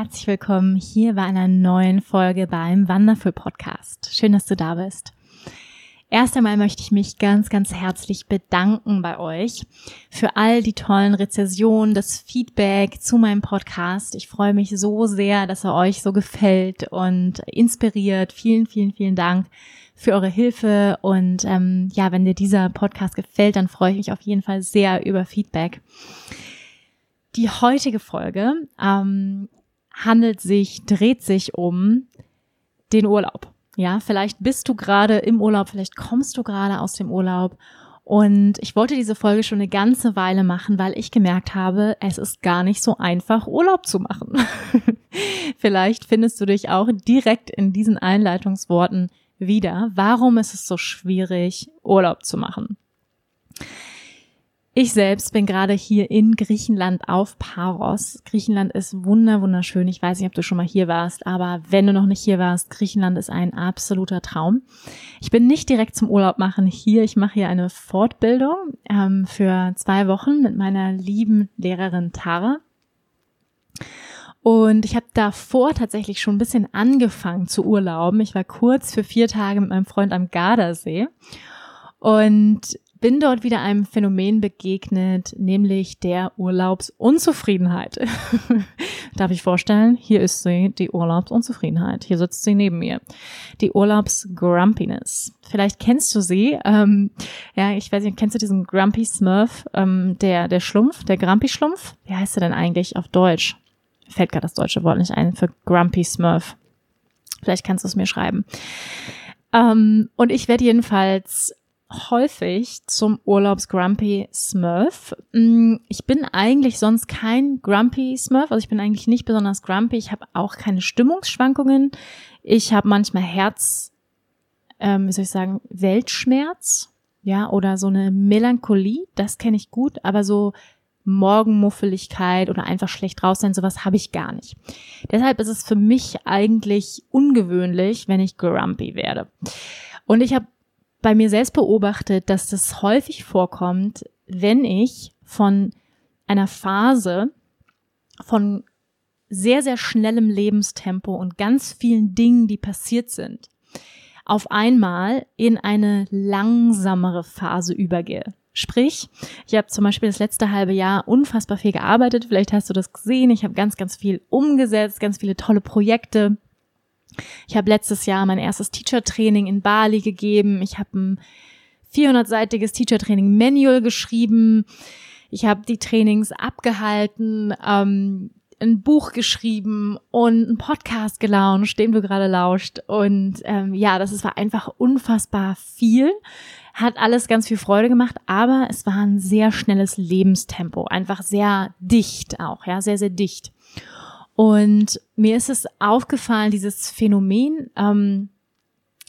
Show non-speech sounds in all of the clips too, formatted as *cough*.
Herzlich willkommen hier bei einer neuen Folge beim Wonderful Podcast. Schön, dass du da bist. Erst einmal möchte ich mich ganz, ganz herzlich bedanken bei euch für all die tollen Rezessionen, das Feedback zu meinem Podcast. Ich freue mich so sehr, dass er euch so gefällt und inspiriert. Vielen, vielen, vielen Dank für eure Hilfe. Und ähm, ja, wenn dir dieser Podcast gefällt, dann freue ich mich auf jeden Fall sehr über Feedback. Die heutige Folge ähm, handelt sich, dreht sich um den Urlaub. Ja, vielleicht bist du gerade im Urlaub, vielleicht kommst du gerade aus dem Urlaub. Und ich wollte diese Folge schon eine ganze Weile machen, weil ich gemerkt habe, es ist gar nicht so einfach, Urlaub zu machen. *laughs* vielleicht findest du dich auch direkt in diesen Einleitungsworten wieder. Warum ist es so schwierig, Urlaub zu machen? Ich selbst bin gerade hier in Griechenland auf Paros. Griechenland ist wunder wunderschön. Ich weiß nicht, ob du schon mal hier warst, aber wenn du noch nicht hier warst, Griechenland ist ein absoluter Traum. Ich bin nicht direkt zum Urlaub machen hier. Ich mache hier eine Fortbildung ähm, für zwei Wochen mit meiner lieben Lehrerin Tara. Und ich habe davor tatsächlich schon ein bisschen angefangen zu urlauben. Ich war kurz für vier Tage mit meinem Freund am Gardasee. Und bin dort wieder einem Phänomen begegnet, nämlich der Urlaubsunzufriedenheit. *laughs* Darf ich vorstellen, hier ist sie, die Urlaubsunzufriedenheit. Hier sitzt sie neben mir. Die Urlaubsgrumpiness. Vielleicht kennst du sie. Ähm, ja, ich weiß nicht, kennst du diesen Grumpy Smurf, ähm, der, der Schlumpf, der Grumpy-Schlumpf? Wie heißt er denn eigentlich auf Deutsch? fällt gerade das deutsche Wort nicht ein für Grumpy Smurf. Vielleicht kannst du es mir schreiben. Ähm, und ich werde jedenfalls häufig zum Urlaubs-Grumpy Smurf. Mm, ich bin eigentlich sonst kein Grumpy Smurf, also ich bin eigentlich nicht besonders grumpy. Ich habe auch keine Stimmungsschwankungen. Ich habe manchmal Herz, ähm, wie soll ich sagen, Weltschmerz, ja, oder so eine Melancholie, das kenne ich gut, aber so Morgenmuffeligkeit oder einfach schlecht raus sein, sowas habe ich gar nicht. Deshalb ist es für mich eigentlich ungewöhnlich, wenn ich grumpy werde. Und ich habe bei mir selbst beobachtet, dass das häufig vorkommt, wenn ich von einer Phase von sehr, sehr schnellem Lebenstempo und ganz vielen Dingen, die passiert sind, auf einmal in eine langsamere Phase übergehe. Sprich, ich habe zum Beispiel das letzte halbe Jahr unfassbar viel gearbeitet. Vielleicht hast du das gesehen. Ich habe ganz, ganz viel umgesetzt, ganz viele tolle Projekte ich habe letztes Jahr mein erstes Teacher-Training in Bali gegeben. Ich habe ein 400-seitiges Teacher-Training-Manual geschrieben. Ich habe die Trainings abgehalten, ähm, ein Buch geschrieben und einen Podcast gelauncht, den du gerade lauscht. Und ähm, ja, das war einfach unfassbar viel. Hat alles ganz viel Freude gemacht, aber es war ein sehr schnelles Lebenstempo. Einfach sehr dicht auch, ja, sehr, sehr dicht. Und mir ist es aufgefallen, dieses Phänomen, ähm,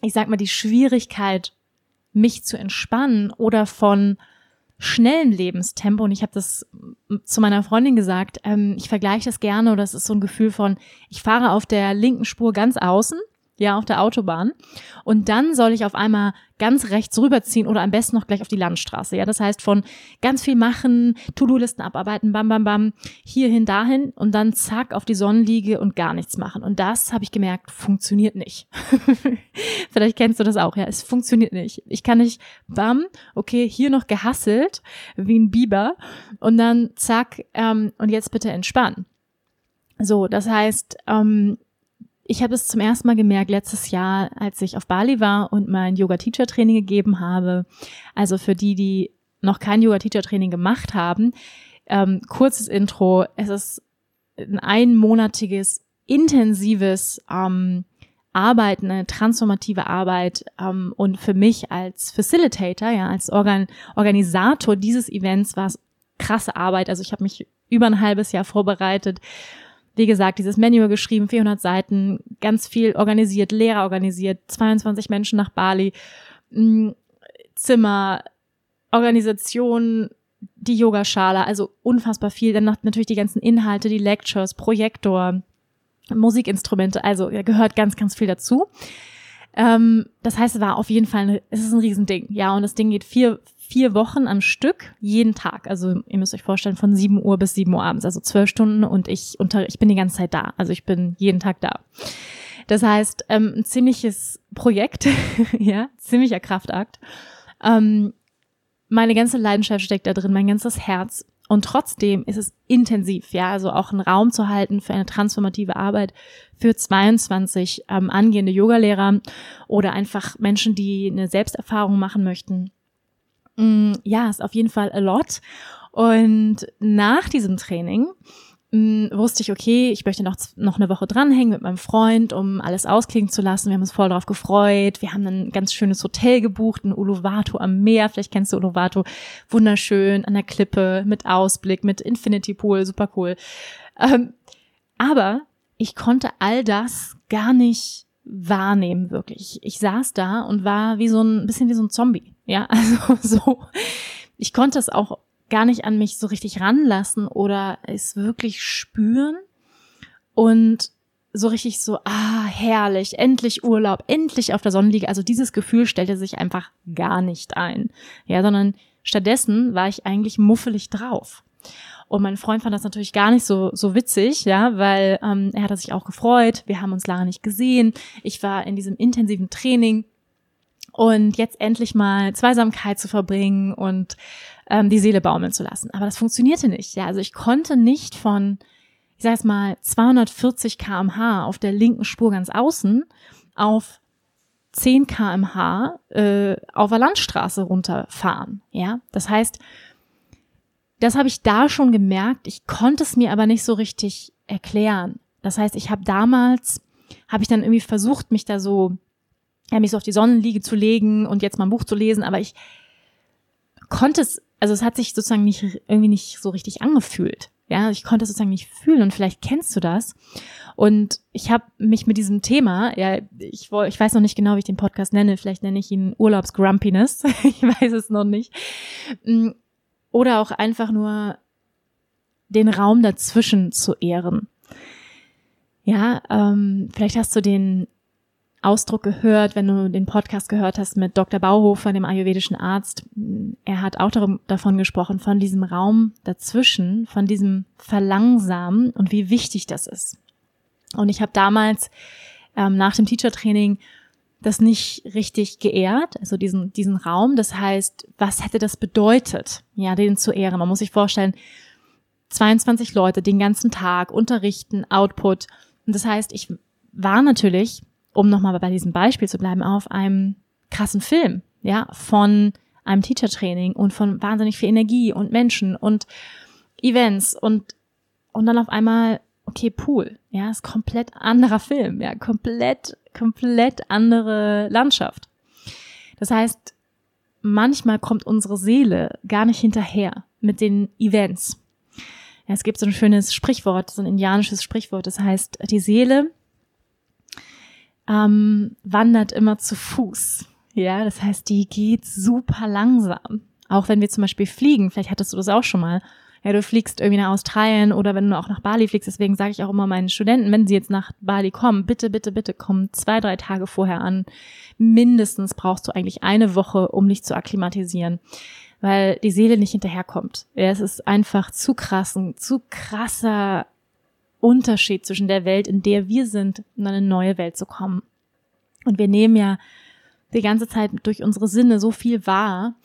ich sag mal, die Schwierigkeit, mich zu entspannen oder von schnellem Lebenstempo. Und ich habe das zu meiner Freundin gesagt, ähm, ich vergleiche das gerne oder es ist so ein Gefühl von, ich fahre auf der linken Spur ganz außen ja, auf der Autobahn. Und dann soll ich auf einmal ganz rechts rüberziehen oder am besten noch gleich auf die Landstraße. Ja, das heißt von ganz viel machen, To-Do-Listen abarbeiten, bam, bam, bam, hierhin, dahin und dann zack auf die Sonnenliege und gar nichts machen. Und das habe ich gemerkt, funktioniert nicht. *laughs* Vielleicht kennst du das auch, ja, es funktioniert nicht. Ich kann nicht, bam, okay, hier noch gehasselt, wie ein Biber und dann zack, ähm, und jetzt bitte entspannen. So, das heißt, ähm, ich habe es zum ersten Mal gemerkt letztes Jahr, als ich auf Bali war und mein Yoga-Teacher-Training gegeben habe. Also für die, die noch kein Yoga-Teacher-Training gemacht haben, ähm, kurzes Intro. Es ist ein einmonatiges, intensives ähm, Arbeit, eine transformative Arbeit ähm, und für mich als Facilitator, ja, als Organ Organisator dieses Events war es krasse Arbeit. Also ich habe mich über ein halbes Jahr vorbereitet. Wie gesagt, dieses Manual geschrieben, 400 Seiten, ganz viel organisiert, Lehrer organisiert, 22 Menschen nach Bali, mm, Zimmer, Organisation, die Yogaschale, also unfassbar viel. Dann natürlich die ganzen Inhalte, die Lectures, Projektor, Musikinstrumente, also gehört ganz, ganz viel dazu. Ähm, das heißt, es war auf jeden Fall, eine, es ist ein Riesending, ja, und das Ding geht vier, vier Wochen am Stück, jeden Tag. Also ihr müsst euch vorstellen, von 7 Uhr bis 7 Uhr abends, also zwölf Stunden und ich unter, ich bin die ganze Zeit da. Also ich bin jeden Tag da. Das heißt, ähm, ein ziemliches Projekt, *laughs* ja, ziemlicher Kraftakt. Ähm, meine ganze Leidenschaft steckt da drin, mein ganzes Herz. Und trotzdem ist es intensiv, ja, also auch einen Raum zu halten für eine transformative Arbeit für 22 ähm, angehende Yogalehrer oder einfach Menschen, die eine Selbsterfahrung machen möchten. Mm, ja, ist auf jeden Fall a lot. Und nach diesem Training mh, hm, wusste ich, okay, ich möchte noch, noch eine Woche dranhängen mit meinem Freund, um alles ausklingen zu lassen. Wir haben uns voll darauf gefreut. Wir haben ein ganz schönes Hotel gebucht, ein Uluwatu am Meer. Vielleicht kennst du Uluwatu. Wunderschön, an der Klippe, mit Ausblick, mit Infinity Pool, super cool. Ähm, aber ich konnte all das gar nicht wahrnehmen, wirklich. Ich saß da und war wie so ein bisschen wie so ein Zombie. Ja, *laughs* also so. Ich konnte es auch gar nicht an mich so richtig ranlassen oder es wirklich spüren und so richtig so, ah, herrlich, endlich Urlaub, endlich auf der Sonnenliege. Also dieses Gefühl stellte sich einfach gar nicht ein. Ja, sondern stattdessen war ich eigentlich muffelig drauf. Und mein Freund fand das natürlich gar nicht so, so witzig, ja, weil ähm, er hat sich auch gefreut. Wir haben uns lange nicht gesehen. Ich war in diesem intensiven Training und jetzt endlich mal Zweisamkeit zu verbringen und ähm, die Seele baumeln zu lassen. Aber das funktionierte nicht. Ja, also ich konnte nicht von, ich sage jetzt mal, 240 kmh auf der linken Spur ganz außen auf 10 kmh äh, auf der Landstraße runterfahren. Ja, das heißt, das habe ich da schon gemerkt. Ich konnte es mir aber nicht so richtig erklären. Das heißt, ich habe damals, habe ich dann irgendwie versucht, mich da so, ja, mich so auf die Sonnenliege zu legen und jetzt mal ein Buch zu lesen, aber ich konnte es also es hat sich sozusagen nicht irgendwie nicht so richtig angefühlt. Ja, ich konnte es sozusagen nicht fühlen und vielleicht kennst du das. Und ich habe mich mit diesem Thema, ja, ich, ich weiß noch nicht genau, wie ich den Podcast nenne, vielleicht nenne ich ihn Urlaubsgrumpiness, *laughs* ich weiß es noch nicht. Mm, oder auch einfach nur den Raum dazwischen zu ehren. Ja, ähm, vielleicht hast du den Ausdruck gehört, wenn du den Podcast gehört hast mit Dr. Bauhofer, dem ayurvedischen Arzt. Er hat auch darum, davon gesprochen, von diesem Raum dazwischen, von diesem Verlangsamen und wie wichtig das ist. Und ich habe damals ähm, nach dem Teacher-Training das nicht richtig geehrt, also diesen, diesen Raum. Das heißt, was hätte das bedeutet, ja, den zu ehren? Man muss sich vorstellen, 22 Leute den ganzen Tag unterrichten, Output. Und das heißt, ich war natürlich um nochmal bei diesem Beispiel zu bleiben, auf einem krassen Film, ja, von einem Teacher-Training und von wahnsinnig viel Energie und Menschen und Events und, und dann auf einmal, okay, Pool, ja, ist komplett anderer Film, ja, komplett, komplett andere Landschaft. Das heißt, manchmal kommt unsere Seele gar nicht hinterher mit den Events. Ja, es gibt so ein schönes Sprichwort, so ein indianisches Sprichwort, das heißt, die Seele ähm, wandert immer zu Fuß. Ja, das heißt, die geht super langsam. Auch wenn wir zum Beispiel fliegen, vielleicht hattest du das auch schon mal. Ja, du fliegst irgendwie nach Australien oder wenn du auch nach Bali fliegst, deswegen sage ich auch immer meinen Studenten, wenn sie jetzt nach Bali kommen, bitte, bitte, bitte kommen zwei, drei Tage vorher an. Mindestens brauchst du eigentlich eine Woche, um dich zu akklimatisieren, weil die Seele nicht hinterherkommt. Ja, es ist einfach zu krass, ein zu krasser Unterschied zwischen der Welt, in der wir sind, in eine neue Welt zu kommen. Und wir nehmen ja die ganze Zeit durch unsere Sinne so viel wahr.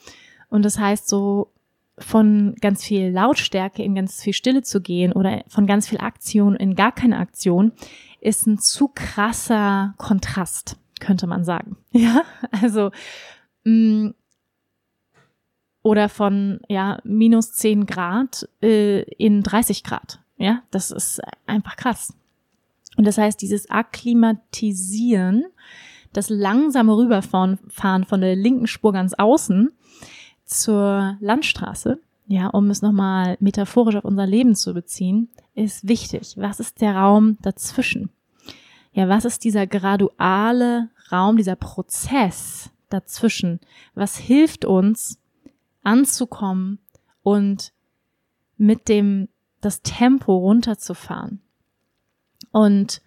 Und das heißt, so von ganz viel Lautstärke in ganz viel Stille zu gehen oder von ganz viel Aktion in gar keine Aktion, ist ein zu krasser Kontrast, könnte man sagen. *laughs* Ja, also mh, mm, oder von ja minus 10 Grad äh, in 30 Grad. Ja, das ist einfach krass. Und das heißt, dieses Akklimatisieren, das langsame Rüberfahren von der linken Spur ganz außen zur Landstraße, ja, um es nochmal metaphorisch auf unser Leben zu beziehen, ist wichtig. Was ist der Raum dazwischen? Ja, was ist dieser graduale Raum, dieser Prozess dazwischen? Was hilft uns anzukommen und mit dem das Tempo runterzufahren? Und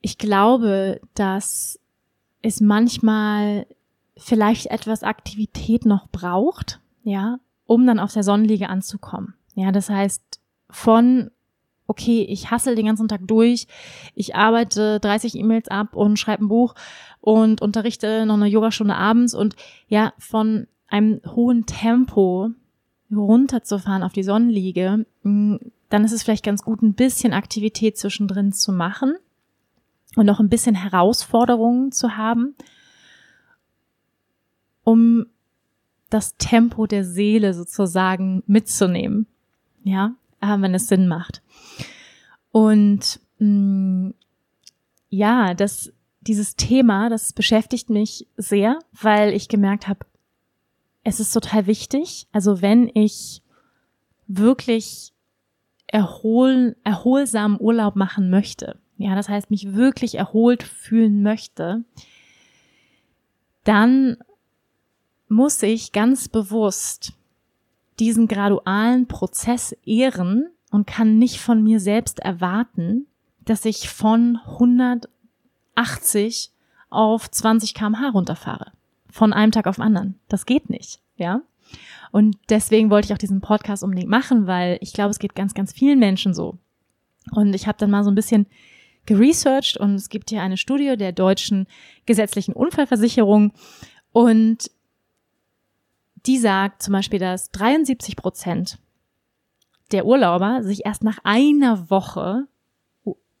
ich glaube, dass es manchmal vielleicht etwas Aktivität noch braucht, ja, um dann auf der Sonnenliege anzukommen. Ja, das heißt, von okay, ich hassel den ganzen Tag durch, ich arbeite 30 E-Mails ab und schreibe ein Buch und unterrichte noch eine Yogastunde abends und ja, von einem hohen Tempo runterzufahren auf die Sonnenliege, mm, dann ist es vielleicht ganz gut, ein bisschen Aktivität zwischendrin zu machen und noch ein bisschen Herausforderungen zu haben, um das Tempo der Seele sozusagen mitzunehmen. Ja, äh, wenn es Sinn macht. Und mh, mm, ja, das, dieses Thema, das beschäftigt mich sehr, weil ich gemerkt habe, es ist total wichtig. Also wenn ich wirklich erholen, erholsamen Urlaub machen möchte, ja, das heißt, mich wirklich erholt fühlen möchte, dann muss ich ganz bewusst diesen gradualen Prozess ehren und kann nicht von mir selbst erwarten, dass ich von 180 auf 20 kmh runterfahre. Von einem Tag auf den anderen. Das geht nicht, ja. Und deswegen wollte ich auch diesen Podcast unbedingt machen, weil ich glaube, es geht ganz, ganz vielen Menschen so. Und ich habe dann mal so ein bisschen geresearched und es gibt hier eine Studie der deutschen gesetzlichen Unfallversicherung und die sagt zum Beispiel, dass 73 Prozent der Urlauber sich erst nach einer Woche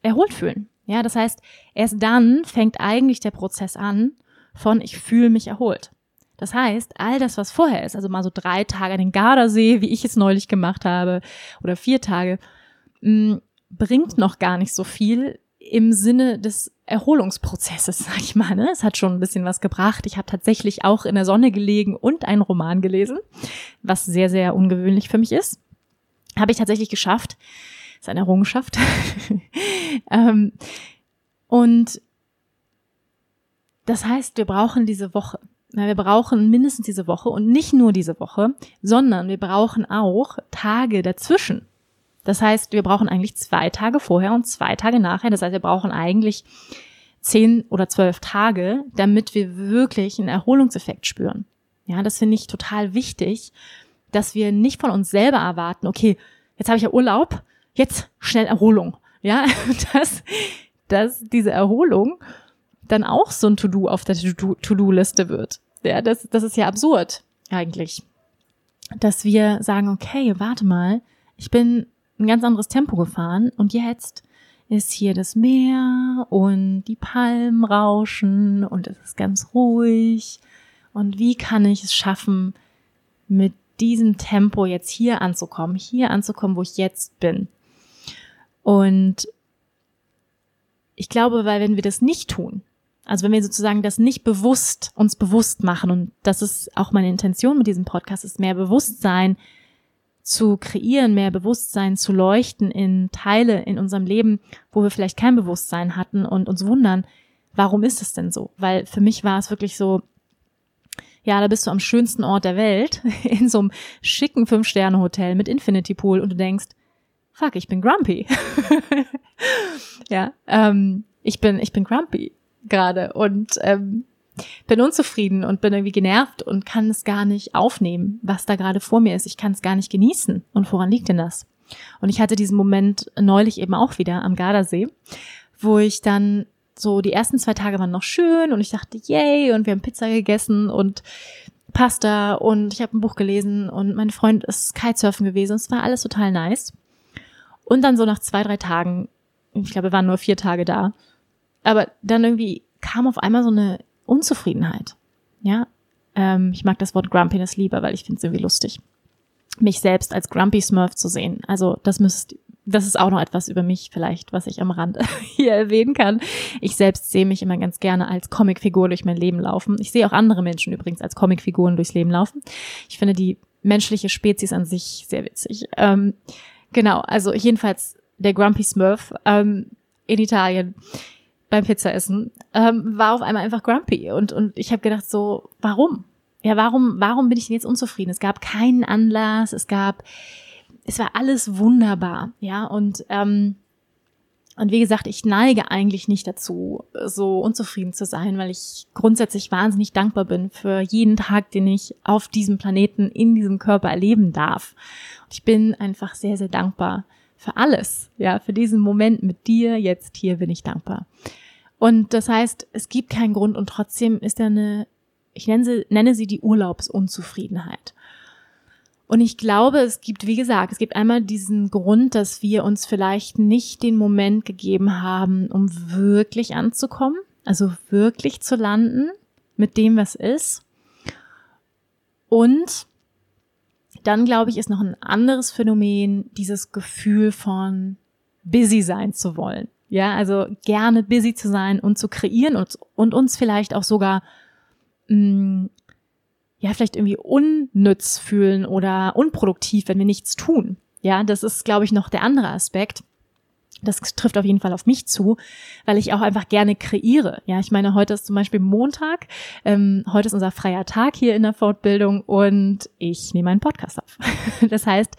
erholt fühlen. Ja, das heißt, erst dann fängt eigentlich der Prozess an von ich fühle mich erholt. Das heißt, all das, was vorher ist, also mal so drei Tage an den Gardasee, wie ich es neulich gemacht habe, oder vier Tage, mm, bringt noch gar nicht so viel im Sinne des Erholungsprozesses, *laughs* sag ich mal. Ne? Es hat schon ein bisschen was gebracht. Ich habe tatsächlich auch in der Sonne gelegen und einen Roman gelesen, was sehr, sehr ungewöhnlich für mich ist. Habe ich tatsächlich geschafft. Ist eine Errungenschaft. *laughs* ähm, und das heißt, wir brauchen diese Woche. Wir brauchen mindestens diese Woche und nicht nur diese Woche, sondern wir brauchen auch Tage dazwischen. Das heißt, wir brauchen eigentlich zwei Tage vorher und zwei Tage nachher. Das heißt, wir brauchen eigentlich zehn oder zwölf Tage, damit wir wirklich einen Erholungseffekt spüren. Ja, das finde ich total wichtig, dass wir nicht von uns selber erwarten, okay, jetzt habe ich ja Urlaub, jetzt schnell Erholung. Ja, *laughs* dass, dass diese Erholung dann auch so ein To-Do auf der To-Do-Liste wird. Ja, das, das ist ja absurd eigentlich. Dass wir sagen, okay, warte mal, ich bin ein ganz anderes Tempo gefahren und jetzt ist hier das Meer und die Palmen rauschen und es ist ganz ruhig. Und wie kann ich es schaffen, mit diesem Tempo jetzt hier anzukommen, hier anzukommen, wo ich jetzt bin. Und ich glaube, weil wenn wir das nicht tun, also wenn wir sozusagen das nicht bewusst uns bewusst machen und das ist auch meine Intention mit diesem Podcast, ist mehr Bewusstsein zu kreieren, mehr Bewusstsein zu leuchten in Teile in unserem Leben, wo wir vielleicht kein Bewusstsein hatten und uns wundern, warum ist es denn so? Weil für mich war es wirklich so, ja, da bist du am schönsten Ort der Welt, *laughs* in so einem schicken Fünf-Sterne-Hotel mit Infinity Pool und du denkst, fuck, ich bin grumpy. *laughs* ja, ähm, ich bin, ich bin grumpy gerade und ähm, bin unzufrieden und bin irgendwie genervt und kann es gar nicht aufnehmen, was da gerade vor mir ist. Ich kann es gar nicht genießen. Und woran liegt denn das? Und ich hatte diesen Moment neulich eben auch wieder am Gardasee, wo ich dann so die ersten zwei Tage waren noch schön und ich dachte, yay, und wir haben Pizza gegessen und Pasta und ich habe ein Buch gelesen und mein Freund ist Kitesurfen gewesen. Es war alles total nice. Und dann so nach zwei, drei Tagen, ich glaube, wir waren nur vier Tage da, aber dann irgendwie kam auf einmal so eine Unzufriedenheit. Ja, ähm, ich mag das Wort Grumpiness lieber, weil ich finde es irgendwie lustig, mich selbst als Grumpy Smurf zu sehen. Also das müsst das ist auch noch etwas über mich vielleicht, was ich am Rand *laughs* hier erwähnen kann. Ich selbst sehe mich immer ganz gerne als Comicfigur durch mein Leben laufen. Ich sehe auch andere Menschen übrigens als Comicfiguren durchs Leben laufen. Ich finde die menschliche Spezies an sich sehr witzig. Ähm, genau, also jedenfalls der Grumpy Smurf ähm, in Italien beim Pizzaessen ähm, war auf einmal einfach grumpy und und ich habe gedacht so, warum? Ja, warum warum bin ich denn jetzt unzufrieden? Es gab keinen Anlass, es gab es war alles wunderbar, ja, und ähm, und wie gesagt, ich neige eigentlich nicht dazu, so unzufrieden zu sein, weil ich grundsätzlich wahnsinnig dankbar bin für jeden Tag, den ich auf diesem Planeten, in diesem Körper erleben darf. Und ich bin einfach sehr, sehr dankbar für alles. Ja, für diesen Moment mit dir, jetzt hier bin ich dankbar. Und das heißt, es gibt keinen Grund und trotzdem ist da eine, ich nenne sie, nenne sie die Urlaubsunzufriedenheit. Und ich glaube, es gibt, wie gesagt, es gibt einmal diesen Grund, dass wir uns vielleicht nicht den Moment gegeben haben, um wirklich anzukommen, also wirklich zu landen mit dem, was ist. Und dann, glaube ich, ist noch ein anderes Phänomen, dieses Gefühl von busy sein zu wollen. Ja, also gerne busy zu sein und zu kreieren und, und uns vielleicht auch sogar mh, mm, ja, vielleicht irgendwie unnütz fühlen oder unproduktiv, wenn wir nichts tun. Ja, das ist, glaube ich, noch der andere Aspekt. Das trifft auf jeden Fall auf mich zu, weil ich auch einfach gerne kreiere. Ja, ich meine, heute ist zum Beispiel Montag. Ähm, heute ist unser freier Tag hier in der Fortbildung und ich nehme einen Podcast auf. *laughs* Das heißt,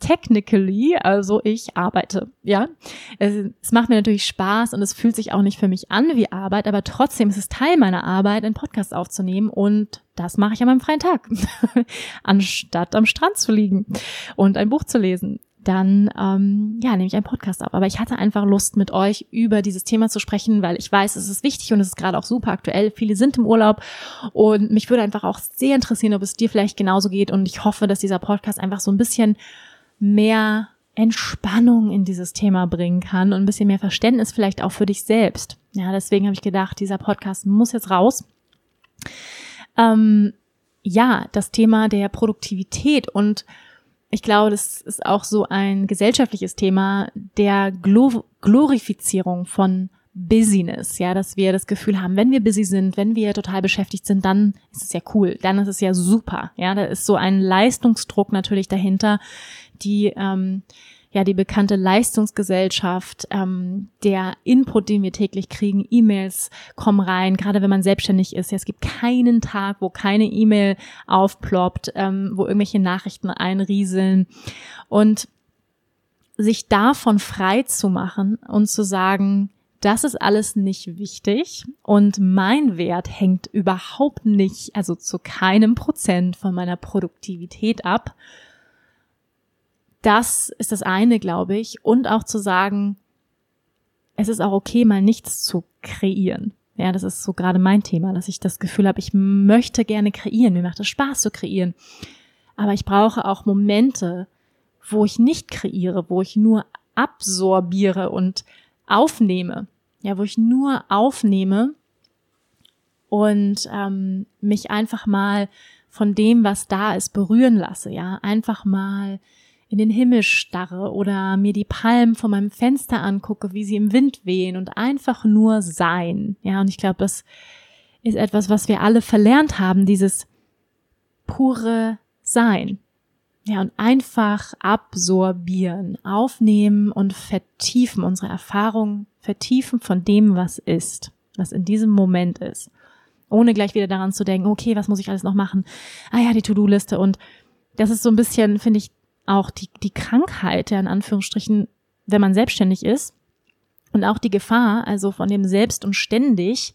technically, also ich arbeite, ja. Es, es, macht mir natürlich Spaß und es fühlt sich auch nicht für mich an wie Arbeit, aber trotzdem ist es Teil meiner Arbeit, einen Podcast aufzunehmen und das mache ich an meinem freien Tag, *laughs* anstatt am Strand zu liegen und ein Buch zu lesen. Dann ähm, ja nehme ich einen Podcast auf. Aber ich hatte einfach Lust, mit euch über dieses Thema zu sprechen, weil ich weiß, es ist wichtig und es ist gerade auch super aktuell. Viele sind im Urlaub und mich würde einfach auch sehr interessieren, ob es dir vielleicht genauso geht. Und ich hoffe, dass dieser Podcast einfach so ein bisschen mehr Entspannung in dieses Thema bringen kann und ein bisschen mehr Verständnis vielleicht auch für dich selbst. Ja, deswegen habe ich gedacht, dieser Podcast muss jetzt raus. Ähm, ja, das Thema der Produktivität und ich glaube, das ist auch so ein gesellschaftliches Thema der Glor Glorifizierung von Business, ja, dass wir das Gefühl haben, wenn wir busy sind, wenn wir total beschäftigt sind, dann ist es ja cool, dann ist es ja super, ja, da ist so ein Leistungsdruck natürlich dahinter, die ähm, ja die bekannte Leistungsgesellschaft, ähm, der Input, den wir täglich kriegen, E-Mails kommen rein, gerade wenn man selbstständig ist. Ja, es gibt keinen Tag, wo keine E-Mail aufploppt, ähm, wo irgendwelche Nachrichten einrieseln und sich davon frei zu machen und zu sagen, das ist alles nicht wichtig und mein Wert hängt überhaupt nicht, also zu keinem Prozent von meiner Produktivität ab. Das ist das eine, glaube ich. Und auch zu sagen, es ist auch okay, mal nichts zu kreieren. Ja, das ist so gerade mein Thema, dass ich das Gefühl habe, ich möchte gerne kreieren. Mir macht es Spaß zu kreieren. Aber ich brauche auch Momente, wo ich nicht kreiere, wo ich nur absorbiere und aufnehme, ja, wo ich nur aufnehme und ähm, mich einfach mal von dem, was da ist, berühren lasse, ja, einfach mal in den Himmel starre oder mir die Palmen von meinem Fenster angucke, wie sie im Wind wehen und einfach nur sein, ja, und ich glaube, das ist etwas, was wir alle verlernt haben, dieses pure Sein. Ja, und einfach absorbieren, aufnehmen und vertiefen, unsere Erfahrungen vertiefen von dem, was ist, was in diesem Moment ist. Ohne gleich wieder daran zu denken, okay, was muss ich alles noch machen? Ah ja, die To-Do-Liste. Und das ist so ein bisschen, finde ich, auch die, die Krankheit, ja, in Anführungsstrichen, wenn man selbstständig ist. Und auch die Gefahr, also von dem Selbst und ständig,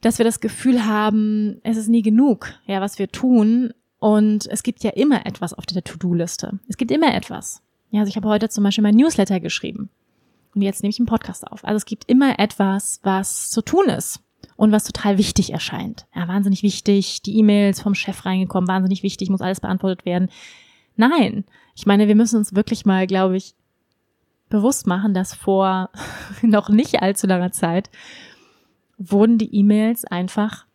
dass wir das Gefühl haben, es ist nie genug, ja, was wir tun und es gibt ja immer etwas auf der To-Do-Liste. Es gibt immer etwas. Ja, also ich habe heute zum Beispiel mein Newsletter geschrieben. Und jetzt nehme ich einen Podcast auf. Also es gibt immer etwas, was zu tun ist und was total wichtig erscheint. Ja, wahnsinnig wichtig. Die E-Mails vom Chef reingekommen, wahnsinnig wichtig, muss alles beantwortet werden. Nein. Ich meine, wir müssen uns wirklich mal, glaube ich, bewusst machen, dass vor *laughs* noch nicht allzu langer Zeit wurden die E-Mails einfach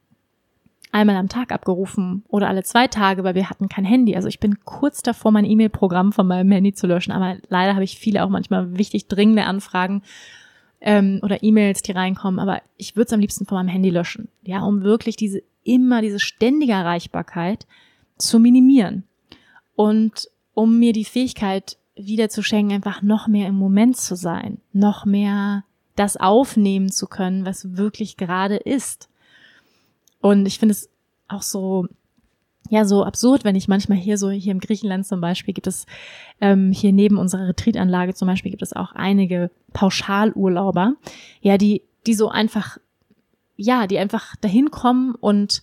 einmal am Tag abgerufen oder alle zwei Tage, weil wir hatten kein Handy. Also ich bin kurz davor, mein E-Mail-Programm von meinem Handy zu löschen, aber leider habe ich viele auch manchmal wichtig dringende Anfragen ähm, oder E-Mails, die reinkommen. Aber ich würde es am liebsten von meinem Handy löschen, ja, um wirklich diese immer diese ständige Erreichbarkeit zu minimieren und um mir die Fähigkeit wieder zu schenken, einfach noch mehr im Moment zu sein, noch mehr das aufnehmen zu können, was wirklich gerade ist. Und ich finde es auch so, ja, so absurd, wenn ich manchmal hier so, hier im Griechenland zum Beispiel gibt es, ähm, hier neben unserer Retreatanlage zum Beispiel gibt es auch einige Pauschalurlauber, ja, die, die so einfach, ja, die einfach dahin kommen und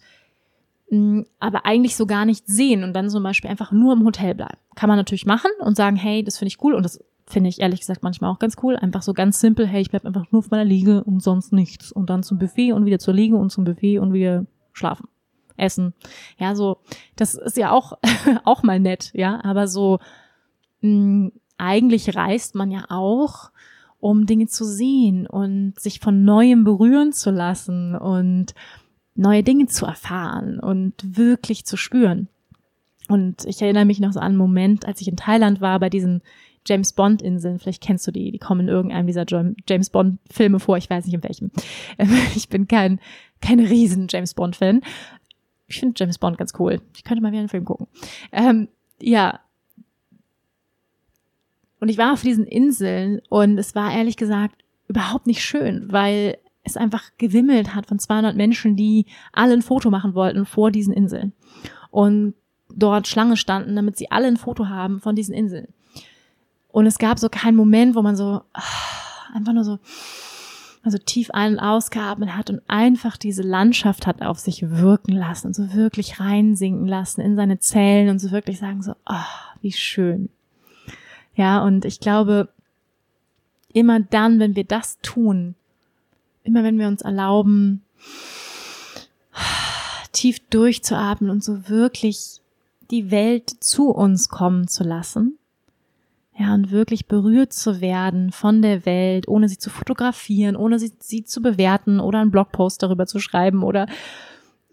aber eigentlich so gar nicht sehen und dann zum Beispiel einfach nur im Hotel bleiben. Kann man natürlich machen und sagen, hey, das finde ich cool und das finde ich ehrlich gesagt manchmal auch ganz cool. Einfach so ganz simpel, hey, ich bleib einfach nur auf meiner Liege und sonst nichts. Und dann zum Buffet und wieder zur Liege und zum Buffet und wieder schlafen. Essen. Ja, so, das ist ja auch, *laughs* auch mal nett, ja, aber so, mh, eigentlich reist man ja auch, um Dinge zu sehen und sich von Neuem berühren zu lassen und neue Dinge zu erfahren und wirklich zu spüren. Und ich erinnere mich noch so an einen Moment, als ich in Thailand war, bei diesen James Bond Inseln. Vielleicht kennst du die. Die kommen in irgendeinem dieser James Bond Filme vor. Ich weiß nicht in welchem. *laughs* Ich bin kein, kein riesen James Bond Fan. Ich finde James Bond ganz cool. Ich könnte mal wieder einen Film gucken. Ähm, ja. Und ich war auf diesen Inseln und es war ehrlich gesagt überhaupt nicht schön, weil es einfach gewimmelt hat von 200 Menschen, die alle ein Foto machen wollten vor diesen Inseln. Und dort Schlange standen, damit sie alle ein Foto haben von diesen Inseln. Und es gab so keinen Moment, wo man so ah, einfach nur so also tief ein- und ausgeatmet hat und einfach diese Landschaft hat auf sich wirken lassen und so wirklich reinsinken lassen in seine Zellen und so wirklich sagen so, oh, wie schön. Ja, und ich glaube, immer dann, wenn wir das tun, immer wenn wir uns erlauben, tief durchzuatmen und so wirklich die Welt zu uns kommen zu lassen, ja, und wirklich berührt zu werden von der Welt, ohne sie zu fotografieren, ohne sie, sie zu bewerten oder einen Blogpost darüber zu schreiben oder,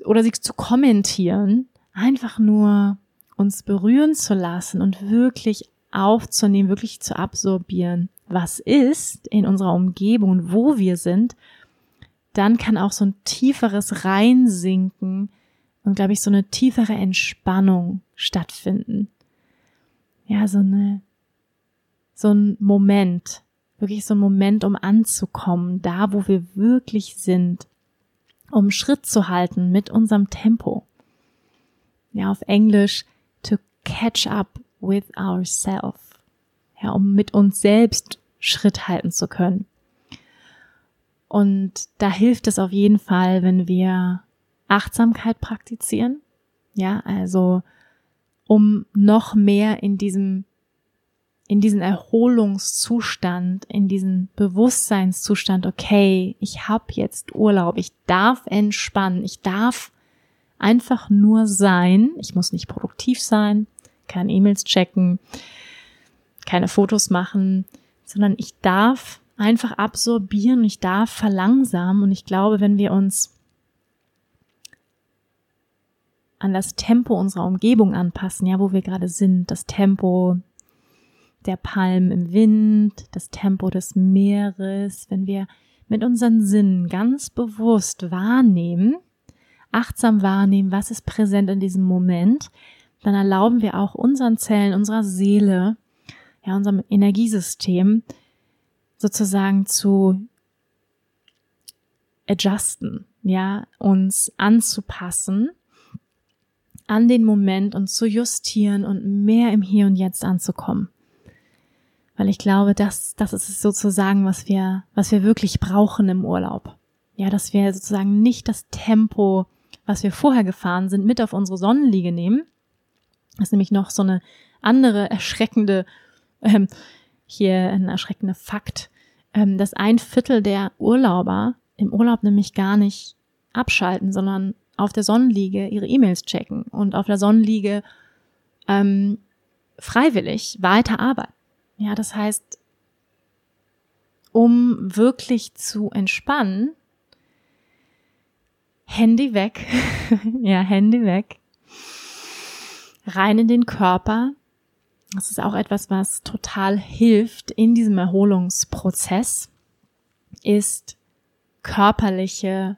oder sie zu kommentieren. Einfach nur uns berühren zu lassen und wirklich aufzunehmen, wirklich zu absorbieren, was ist in unserer Umgebung wo wir sind, dann kann auch so ein tieferes Reinsinken und, glaube ich, so eine tiefere Entspannung stattfinden. Ja, so eine so ein Moment, wirklich so ein Moment, um anzukommen, da wo wir wirklich sind, um Schritt zu halten mit unserem Tempo. Ja, auf Englisch to catch up with ourselves. Ja, um mit uns selbst Schritt halten zu können. Und da hilft es auf jeden Fall, wenn wir Achtsamkeit praktizieren. Ja, also um noch mehr in diesem in diesen Erholungszustand, in diesen Bewusstseinszustand, okay, ich habe jetzt Urlaub, ich darf entspannen, ich darf einfach nur sein, ich muss nicht produktiv sein, keine E-Mails checken, keine Fotos machen, sondern ich darf einfach absorbieren, ich darf verlangsamen. Und ich glaube, wenn wir uns an das Tempo unserer Umgebung anpassen, ja, wo wir gerade sind, das Tempo der Palmen im Wind, das Tempo des Meeres, wenn wir mit unseren Sinnen ganz bewusst wahrnehmen, achtsam wahrnehmen, was ist präsent in diesem Moment, dann erlauben wir auch unseren Zellen, unserer Seele, ja, unserem Energiesystem sozusagen zu adjusten, ja, uns anzupassen an den Moment und zu justieren und mehr im Hier und Jetzt anzukommen. Weil ich glaube, das, das ist es sozusagen, was wir, was wir wirklich brauchen im Urlaub. Ja, dass wir sozusagen nicht das Tempo, was wir vorher gefahren sind, mit auf unsere Sonnenliege nehmen. Das ist nämlich noch so eine andere erschreckende, ähm, hier ein erschreckender Fakt, ähm, dass ein Viertel der Urlauber im Urlaub nämlich gar nicht abschalten, sondern auf der Sonnenliege ihre E-Mails checken und auf der Sonnenliege ähm, freiwillig weiter arbeiten. Ja, das heißt, um wirklich zu entspannen, Handy weg. *laughs* ja, Handy weg. Rein in den Körper. Das ist auch etwas, was total hilft in diesem Erholungsprozess, ist körperliche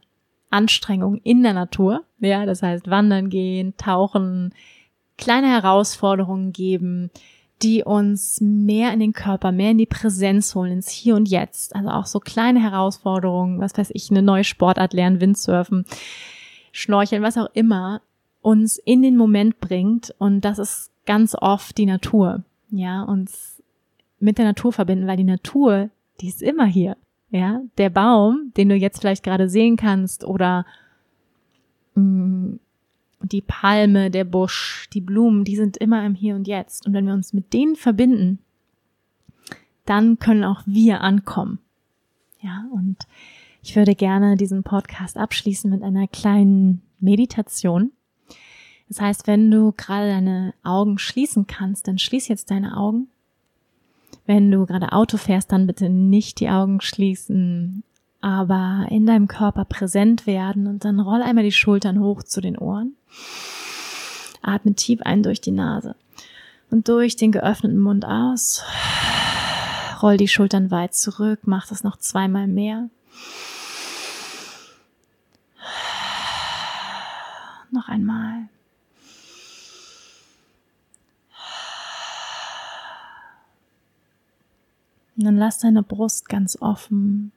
Anstrengung in der Natur. Ja, das heißt wandern gehen, tauchen, kleine Herausforderungen geben, die uns mehr in den Körper, mehr in die Präsenz holen, ins Hier und Jetzt. Also auch so kleine Herausforderungen, was weiß ich, eine neue Sportart lernen, Windsurfen, Schnorcheln, was auch immer, uns in den Moment bringt. Und das ist ganz oft die Natur. Ja, uns mit der Natur verbinden, weil die Natur, die ist immer hier. Ja, der Baum, den du jetzt vielleicht gerade sehen kannst oder mh, mm, die Palme, der Busch, die Blumen, die sind immer im Hier und Jetzt. Und wenn wir uns mit denen verbinden, dann können auch wir ankommen. Ja, und ich würde gerne diesen Podcast abschließen mit einer kleinen Meditation. Das heißt, wenn du gerade deine Augen schließen kannst, dann schließ jetzt deine Augen. Wenn du gerade Auto fährst, dann bitte nicht die Augen schließen, aber in deinem Körper präsent werden und dann roll einmal die Schultern hoch zu den Ohren. Atme tief ein durch die Nase und durch den geöffneten Mund aus. Roll die Schultern weit zurück, mach das noch zweimal mehr. Noch einmal. Und dann lass deine Brust ganz offen.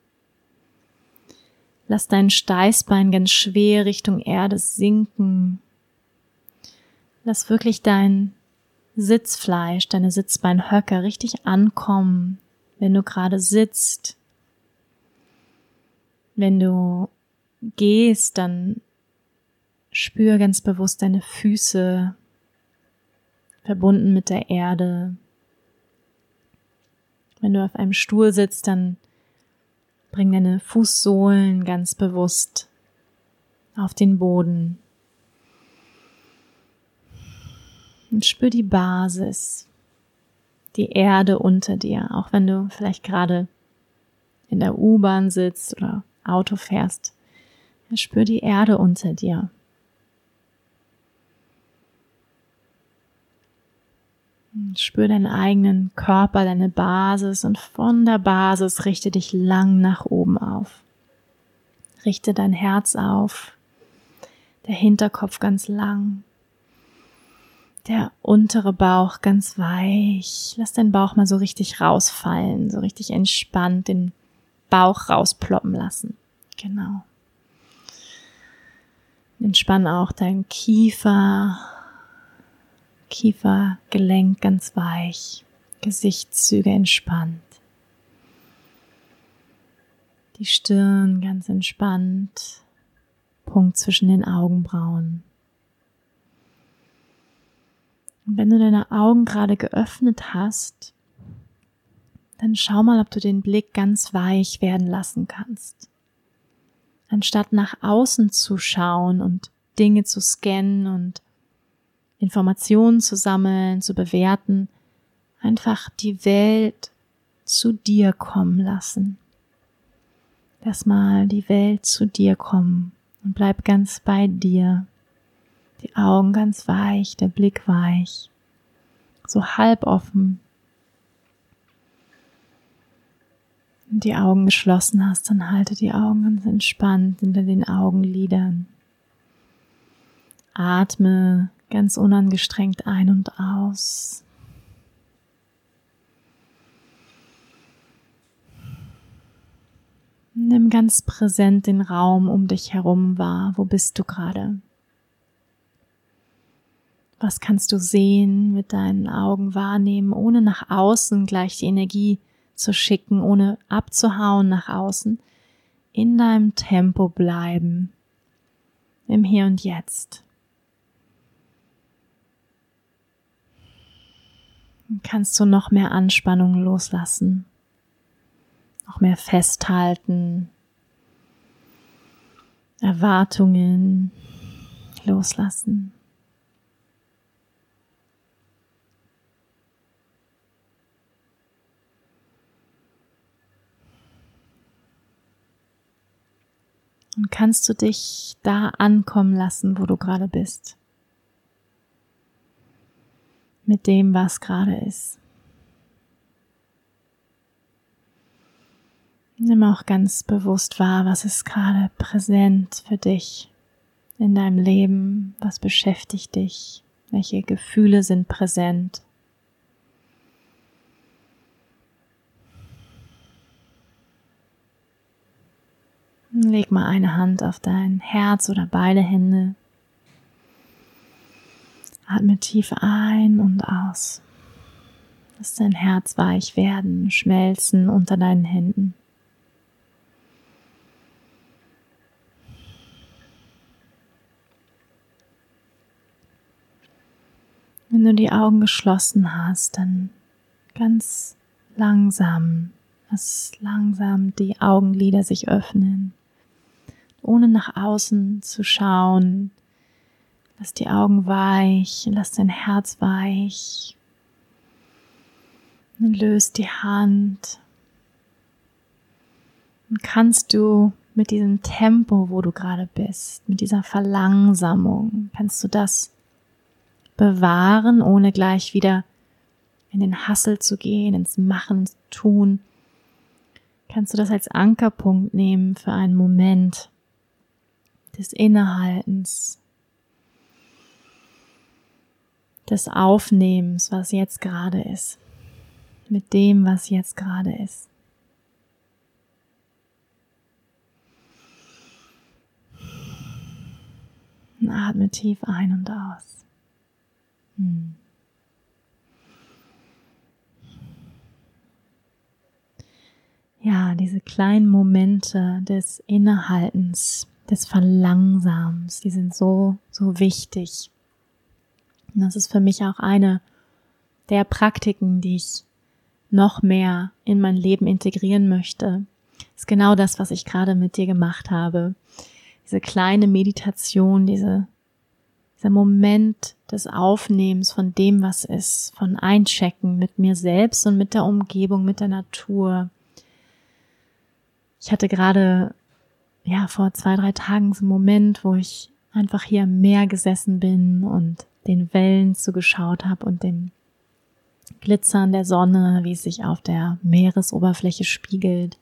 Lass dein Steißbein ganz schwer Richtung Erde sinken. Lass wirklich dein Sitzfleisch, deine Sitzbeinhöcker richtig ankommen, wenn du gerade sitzt. Wenn du gehst, dann spür ganz bewusst deine Füße verbunden mit der Erde. Wenn du auf einem Stuhl sitzt, dann bring deine Fußsohlen ganz bewusst auf den Boden. Und spür die Basis, die Erde unter dir, auch wenn du vielleicht gerade in der U-Bahn sitzt oder Auto fährst. Spür die Erde unter dir. Spür deinen eigenen Körper, deine Basis und von der Basis richte dich lang nach oben auf. Richte dein Herz auf, der Hinterkopf ganz lang, der untere Bauch ganz weich. Lass deinen Bauch mal so richtig rausfallen, so richtig entspannt den Bauch rausploppen lassen. Genau. Entspann auch deinen Kiefer, Kiefergelenk ganz weich, Gesichtszüge entspannt, die Stirn ganz entspannt, Punkt zwischen den Augenbrauen. Und wenn du deine Augen gerade geöffnet hast, dann schau mal, ob du den Blick ganz weich werden lassen kannst. Anstatt nach außen zu schauen und Dinge zu scannen und Informationen zu sammeln, zu bewerten, einfach die Welt zu dir kommen lassen. Lass mal die Welt zu dir kommen und bleib ganz bei dir. Die Augen ganz weich, der Blick weich, so halb offen. Und die Augen geschlossen hast, dann halte die Augen ganz entspannt hinter den Augenlidern. Atme ganz unangestrengt ein und aus. Nimm ganz präsent den Raum um dich herum wahr. Wo bist du gerade? Was kannst du sehen, mit deinen Augen wahrnehmen, ohne nach außen gleich die Energie zu schicken, ohne abzuhauen nach außen? In deinem Tempo bleiben, im Hier und Jetzt. Kannst du noch mehr Anspannung loslassen, noch mehr festhalten, Erwartungen loslassen. Und kannst du dich da ankommen lassen, wo du gerade bist. Mit dem, was gerade ist. Nimm auch ganz bewusst wahr, was ist gerade präsent für dich in deinem Leben, was beschäftigt dich, welche Gefühle sind präsent. Leg mal eine Hand auf dein Herz oder beide Hände. Atme tief ein und aus. Lass dein Herz weich werden, schmelzen unter deinen Händen. Wenn du die Augen geschlossen hast, dann ganz langsam, lass langsam die Augenlider sich öffnen, ohne nach außen zu schauen. Lass die Augen weich, lass dein Herz weich. Und löst die Hand. Und kannst du mit diesem Tempo, wo du gerade bist, mit dieser Verlangsamung, kannst du das bewahren, ohne gleich wieder in den Hassel zu gehen, ins Machen, Tun, kannst du das als Ankerpunkt nehmen für einen Moment des Innehaltens, des Aufnehmens, was jetzt gerade ist, mit dem, was jetzt gerade ist. Und atme tief ein und aus. Hm. Ja, diese kleinen Momente des Innehaltens, des Verlangsamens, die sind so, so wichtig. Und das ist für mich auch eine der Praktiken, die ich noch mehr in mein Leben integrieren möchte. Das ist genau das, was ich gerade mit dir gemacht habe. Diese kleine Meditation, diese dieser Moment des Aufnehmens von dem, was ist, von Einchecken mit mir selbst und mit der Umgebung, mit der Natur. Ich hatte gerade, ja, vor zwei, drei Tagen so einen Moment, wo ich einfach hier am Meer gesessen bin und den Wellen zugeschaut habe und dem Glitzern der Sonne, wie es sich auf der Meeresoberfläche spiegelt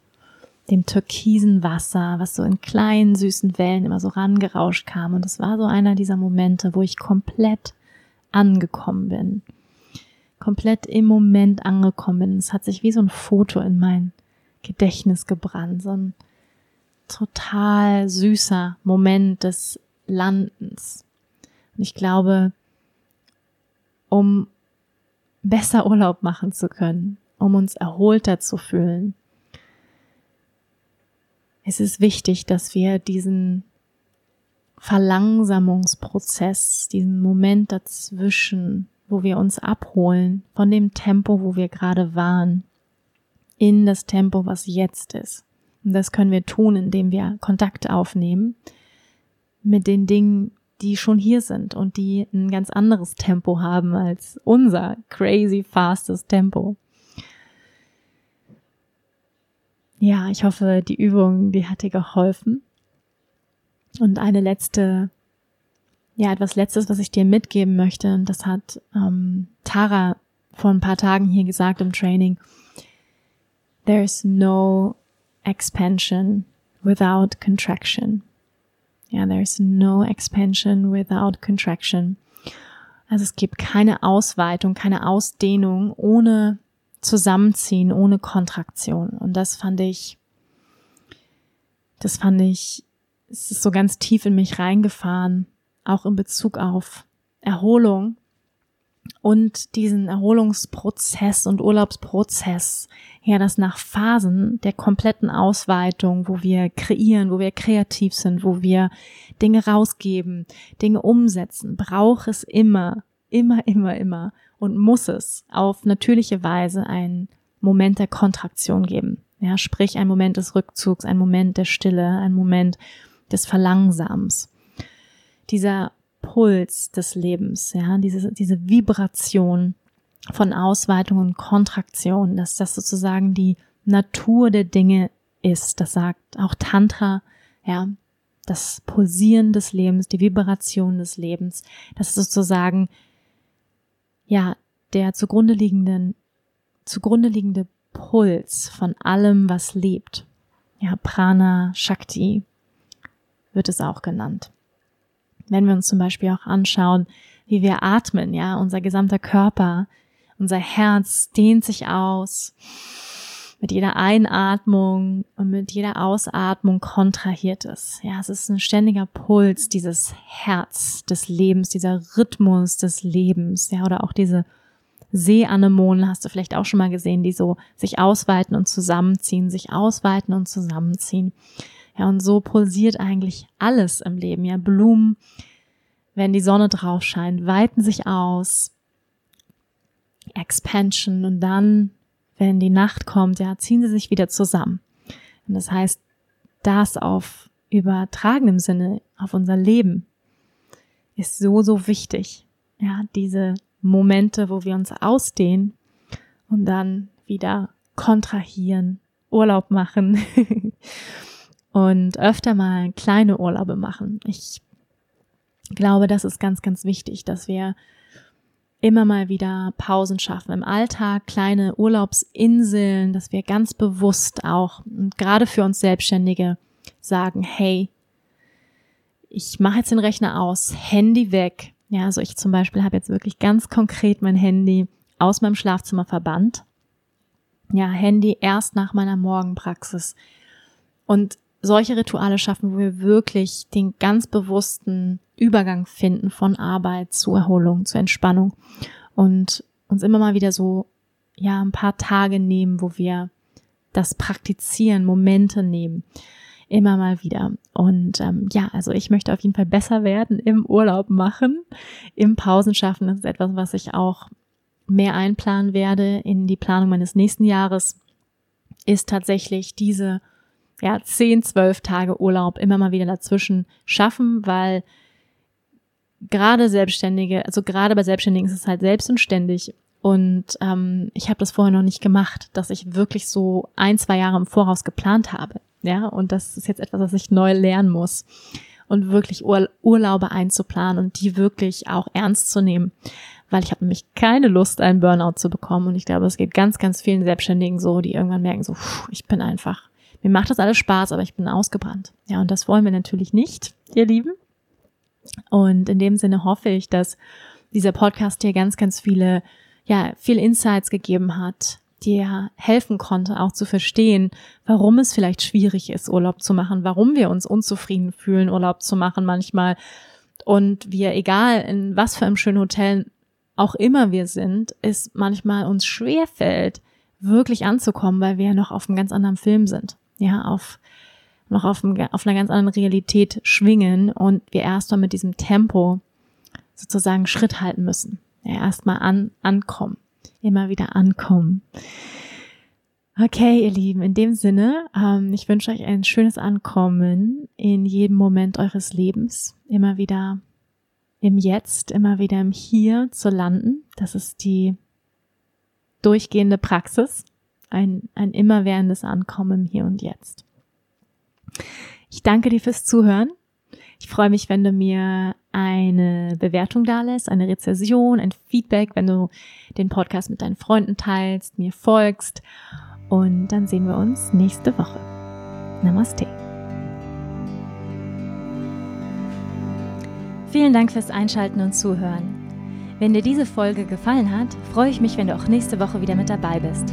dem türkisen Wasser, was so in kleinen süßen Wellen immer so rangerauscht kam. Und es war so einer dieser Momente, wo ich komplett angekommen bin. Komplett im Moment angekommen bin. Es hat sich wie so ein Foto in mein Gedächtnis gebrannt. So ein total süßer Moment des Landens. Und ich glaube, um besser Urlaub machen zu können, um uns erholter zu fühlen, es ist wichtig, dass wir diesen Verlangsamungsprozess, diesen Moment dazwischen, wo wir uns abholen von dem Tempo, wo wir gerade waren, in das Tempo, was jetzt ist. Und das können wir tun, indem wir Kontakt aufnehmen mit den Dingen, die schon hier sind und die ein ganz anderes Tempo haben als unser crazy fastes Tempo. Ja, ich hoffe, die Übung, die hat dir geholfen. Und eine letzte, ja, etwas Letztes, was ich dir mitgeben möchte, und das hat ähm, Tara vor ein paar Tagen hier gesagt im Training. There's no expansion without contraction. Ja, there's no expansion without contraction. Also es gibt keine Ausweitung, keine Ausdehnung ohne Zusammenziehen ohne Kontraktion. Und das fand ich, das fand ich, es ist so ganz tief in mich reingefahren, auch in Bezug auf Erholung und diesen Erholungsprozess und Urlaubsprozess, ja, das nach Phasen der kompletten Ausweitung, wo wir kreieren, wo wir kreativ sind, wo wir Dinge rausgeben, Dinge umsetzen, braucht es immer, immer, immer, immer und muss es auf natürliche Weise einen Moment der Kontraktion geben. Ja, sprich ein Moment des Rückzugs, ein Moment der Stille, ein Moment des Verlangsams. Dieser Puls des Lebens, ja, diese, diese Vibration von Ausweitung und Kontraktion, dass das sozusagen die Natur der Dinge ist. Das sagt auch Tantra, ja, das Pulsieren des Lebens, die Vibration des Lebens. Das ist sozusagen, ja, der zugrunde liegenden, zugrunde liegende Puls von allem, was lebt. Ja, Prana, Shakti wird es auch genannt. Wenn wir uns zum Beispiel auch anschauen, wie wir atmen, ja, unser gesamter Körper, unser Herz dehnt sich aus. Mit jeder Einatmung und mit jeder Ausatmung kontrahiert es. Ja, es ist ein ständiger Puls, dieses Herz des Lebens, dieser Rhythmus des Lebens, ja, oder auch diese Seeanemonen hast du vielleicht auch schon mal gesehen, die so sich ausweiten und zusammenziehen, sich ausweiten und zusammenziehen. Ja, und so pulsiert eigentlich alles im Leben. Ja, Blumen, wenn die Sonne drauf scheint, weiten sich aus. Expansion und dann, wenn die Nacht kommt, ja, ziehen sie sich wieder zusammen. Und das heißt, das auf übertragenem Sinne auf unser Leben ist so, so wichtig. Ja, diese Momente, wo wir uns ausdehnen und dann wieder kontrahieren, Urlaub machen *laughs* und öfter mal kleine Urlaube machen. Ich glaube, das ist ganz, ganz wichtig, dass wir immer mal wieder Pausen schaffen im Alltag, kleine Urlaubsinseln, dass wir ganz bewusst auch und gerade für uns Selbstständige sagen, hey, ich mache jetzt den Rechner aus, Handy weg, ja, also ich zum Beispiel habe jetzt wirklich ganz konkret mein Handy aus meinem Schlafzimmer verbannt. Ja, Handy erst nach meiner Morgenpraxis. Und solche Rituale schaffen, wo wir wirklich den ganz bewussten Übergang finden von Arbeit zu Erholung, zu Entspannung und uns immer mal wieder so, ja, ein paar Tage nehmen, wo wir das praktizieren, Momente nehmen immer mal wieder. Und ähm, ja, also ich möchte auf jeden Fall besser werden im Urlaub machen, im Pausen schaffen. Das ist etwas, was ich auch mehr einplanen werde in die Planung meines nächsten Jahres, ist tatsächlich diese ja, zehn, zwölf Tage Urlaub immer mal wieder dazwischen schaffen, weil gerade Selbstständige, also gerade bei Selbstständigen ist es halt selbst und ständig. Und ähm, ich habe das vorher noch nicht gemacht, dass ich wirklich so ein, zwei Jahre im Voraus geplant habe. Ja, und das ist jetzt etwas, was ich neu lernen muss. Und wirklich Ur Urlaube einzuplanen und die wirklich auch ernst zu nehmen. Weil ich habe nämlich keine Lust, einen Burnout zu bekommen. Und ich glaube, es geht ganz, ganz vielen Selbstständigen so, die irgendwann merken, so, pff, ich bin einfach, mir macht das alles Spaß, aber ich bin ausgebrannt. Ja, und das wollen wir natürlich nicht, ihr Lieben. Und in dem Sinne hoffe ich, dass dieser Podcast hier ganz, ganz viele, ja, viele Insights gegeben hat, dir helfen konnte, auch zu verstehen, warum es vielleicht schwierig ist, Urlaub zu machen, warum wir uns unzufrieden fühlen, Urlaub zu machen manchmal und wir, egal in was für einem schönen Hotel auch immer wir sind, es manchmal uns schwer fällt, wirklich anzukommen, weil wir ja noch auf einem ganz anderen Film sind, ja, auf noch auf, einem, auf einer ganz anderen Realität schwingen und wir erstmal mit diesem Tempo sozusagen Schritt halten müssen, ja, erstmal an, ankommen immer wieder ankommen. Okay, ihr Lieben, in dem Sinne, ähm, ich wünsche euch ein schönes Ankommen in jedem Moment eures Lebens. Immer wieder im Jetzt, immer wieder im Hier zu landen. Das ist die durchgehende Praxis. Ein, ein immerwährendes Ankommen Hier und Jetzt. Ich danke dir fürs Zuhören. Ich freue mich, wenn du mir eine Bewertung da lässt, eine Rezession, ein Feedback, wenn du den Podcast mit deinen Freunden teilst, mir folgst. Und dann sehen wir uns nächste Woche. Namaste. Vielen Dank fürs Einschalten und Zuhören. Wenn dir diese Folge gefallen hat, freue ich mich, wenn du auch nächste Woche wieder mit dabei bist.